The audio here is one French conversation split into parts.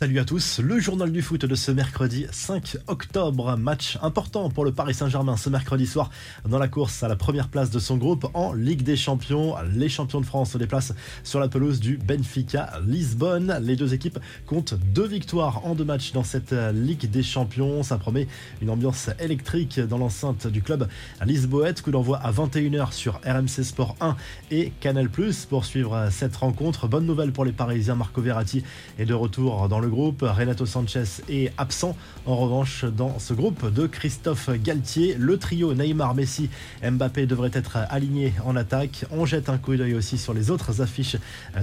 Salut à tous, le journal du foot de ce mercredi 5 octobre, match important pour le Paris Saint-Germain ce mercredi soir dans la course à la première place de son groupe en Ligue des Champions. Les champions de France se déplacent sur la pelouse du Benfica Lisbonne. Les deux équipes comptent deux victoires en deux matchs dans cette Ligue des Champions. Ça promet une ambiance électrique dans l'enceinte du club lisboète. Coup d'envoi à 21h sur RMC Sport 1 et Canal+, pour suivre cette rencontre. Bonne nouvelle pour les Parisiens, Marco Verratti est de retour dans le groupe. Renato Sanchez est absent. En revanche, dans ce groupe de Christophe Galtier, le trio Neymar, Messi, Mbappé devrait être aligné en attaque. On jette un coup d'œil aussi sur les autres affiches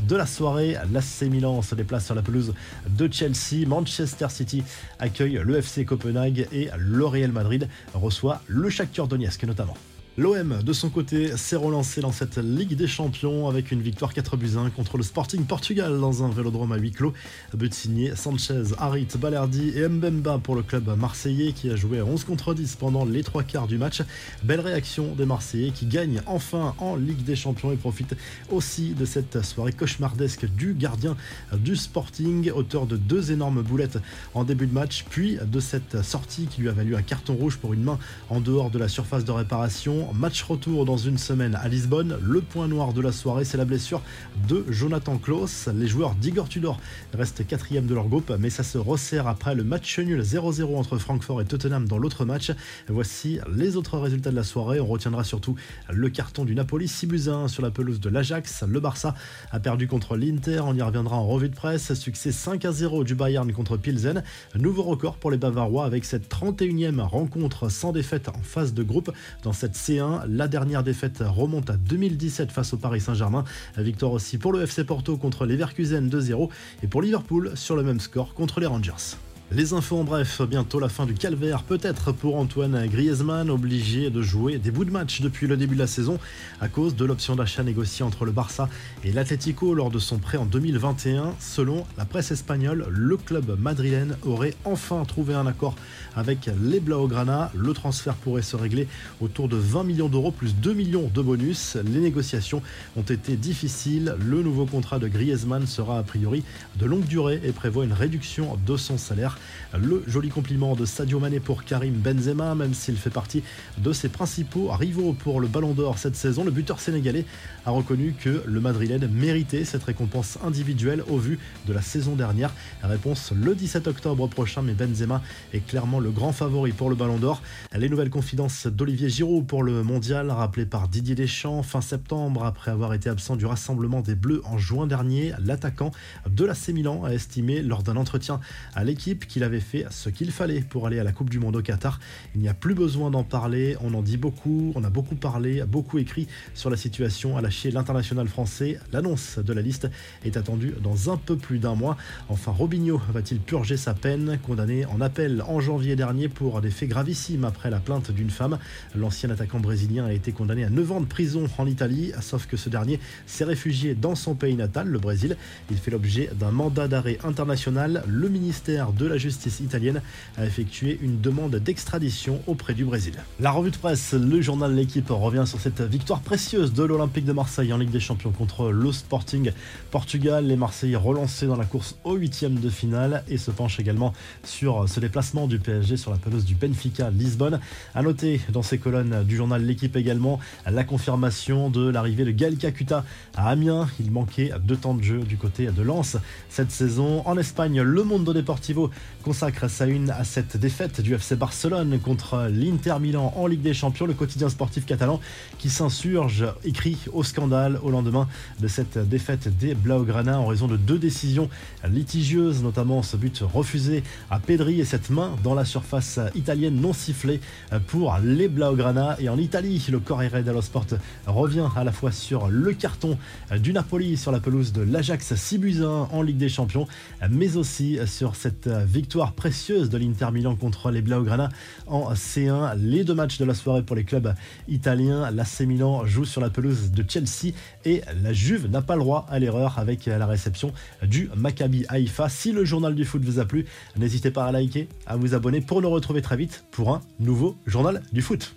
de la soirée. L'AC Milan se déplace sur la pelouse de Chelsea. Manchester City accueille le FC Copenhague et le Real Madrid reçoit le Shakhtar Donetsk notamment. L'OM, de son côté, s'est relancé dans cette Ligue des Champions avec une victoire 4 buts 1 contre le Sporting Portugal dans un vélodrome à huis clos. But signé Sanchez, Harit, Balerdi et Mbemba pour le club marseillais qui a joué 11 contre 10 pendant les trois quarts du match. Belle réaction des Marseillais qui gagnent enfin en Ligue des Champions et profitent aussi de cette soirée cauchemardesque du gardien du Sporting, auteur de deux énormes boulettes en début de match, puis de cette sortie qui lui a valu un carton rouge pour une main en dehors de la surface de réparation. Match retour dans une semaine à Lisbonne. Le point noir de la soirée, c'est la blessure de Jonathan Klaus. Les joueurs d'Igor Tudor restent quatrième de leur groupe, mais ça se resserre après le match nul 0-0 entre Francfort et Tottenham dans l'autre match. Voici les autres résultats de la soirée. On retiendra surtout le carton du Napoli 6 buts 1 sur la pelouse de l'Ajax. Le Barça a perdu contre l'Inter. On y reviendra en revue de presse. Succès 5 0 du Bayern contre Pilsen. Nouveau record pour les Bavarois avec cette 31e rencontre sans défaite en phase de groupe dans cette série la dernière défaite remonte à 2017 face au Paris Saint-Germain. Victoire aussi pour le FC Porto contre les Verkusen 2-0 et pour Liverpool sur le même score contre les Rangers. Les infos en bref, bientôt la fin du calvaire, peut-être pour Antoine Griezmann, obligé de jouer des bouts de match depuis le début de la saison à cause de l'option d'achat négociée entre le Barça et l'Atlético lors de son prêt en 2021. Selon la presse espagnole, le club madrilène aurait enfin trouvé un accord avec les Blaugrana. Le transfert pourrait se régler autour de 20 millions d'euros plus 2 millions de bonus. Les négociations ont été difficiles. Le nouveau contrat de Griezmann sera a priori de longue durée et prévoit une réduction de son salaire. Le joli compliment de Sadio Mané pour Karim Benzema, même s'il fait partie de ses principaux rivaux pour le Ballon d'Or cette saison, le buteur sénégalais a reconnu que le Madrilène méritait cette récompense individuelle au vu de la saison dernière. Réponse le 17 octobre prochain, mais Benzema est clairement le grand favori pour le Ballon d'Or. Les nouvelles confidences d'Olivier Giroud pour le mondial, rappelé par Didier Deschamps fin septembre après avoir été absent du rassemblement des Bleus en juin dernier. L'attaquant de la Milan a estimé lors d'un entretien à l'équipe qu'il avait fait ce qu'il fallait pour aller à la Coupe du Monde au Qatar. Il n'y a plus besoin d'en parler, on en dit beaucoup, on a beaucoup parlé, beaucoup écrit sur la situation, à lâcher l'international français. L'annonce de la liste est attendue dans un peu plus d'un mois. Enfin, Robinho va-t-il purger sa peine Condamné en appel en janvier dernier pour des faits gravissimes après la plainte d'une femme. L'ancien attaquant brésilien a été condamné à 9 ans de prison en Italie, sauf que ce dernier s'est réfugié dans son pays natal, le Brésil. Il fait l'objet d'un mandat d'arrêt international. Le ministère de la la justice italienne a effectué une demande d'extradition auprès du Brésil. La revue de presse, le journal L'équipe revient sur cette victoire précieuse de l'Olympique de Marseille en Ligue des Champions contre le Sporting Portugal. Les Marseillais relancés dans la course au huitième de finale et se penchent également sur ce déplacement du PSG sur la pelouse du Benfica Lisbonne. À noter dans ces colonnes du journal L'équipe également la confirmation de l'arrivée de Gal Kakuta à Amiens. Il manquait deux temps de jeu du côté de Lens cette saison. En Espagne, le Mundo Deportivo consacre sa une à cette défaite du FC Barcelone contre l'Inter Milan en Ligue des Champions, le quotidien sportif catalan qui s'insurge, écrit au scandale au lendemain de cette défaite des Blaugrana en raison de deux décisions litigieuses, notamment ce but refusé à Pedri et cette main dans la surface italienne non sifflée pour les Blaugrana. Et en Italie, le Corriere dello Sport revient à la fois sur le carton du Napoli sur la pelouse de l'Ajax 6 en Ligue des Champions, mais aussi sur cette victoire précieuse de l'Inter Milan contre les Blaugrana en C1. Les deux matchs de la soirée pour les clubs italiens. L'AC Milan joue sur la pelouse de Chelsea et la Juve n'a pas le droit à l'erreur avec la réception du Maccabi Haïfa. Si le journal du foot vous a plu, n'hésitez pas à liker, à vous abonner pour nous retrouver très vite pour un nouveau journal du foot.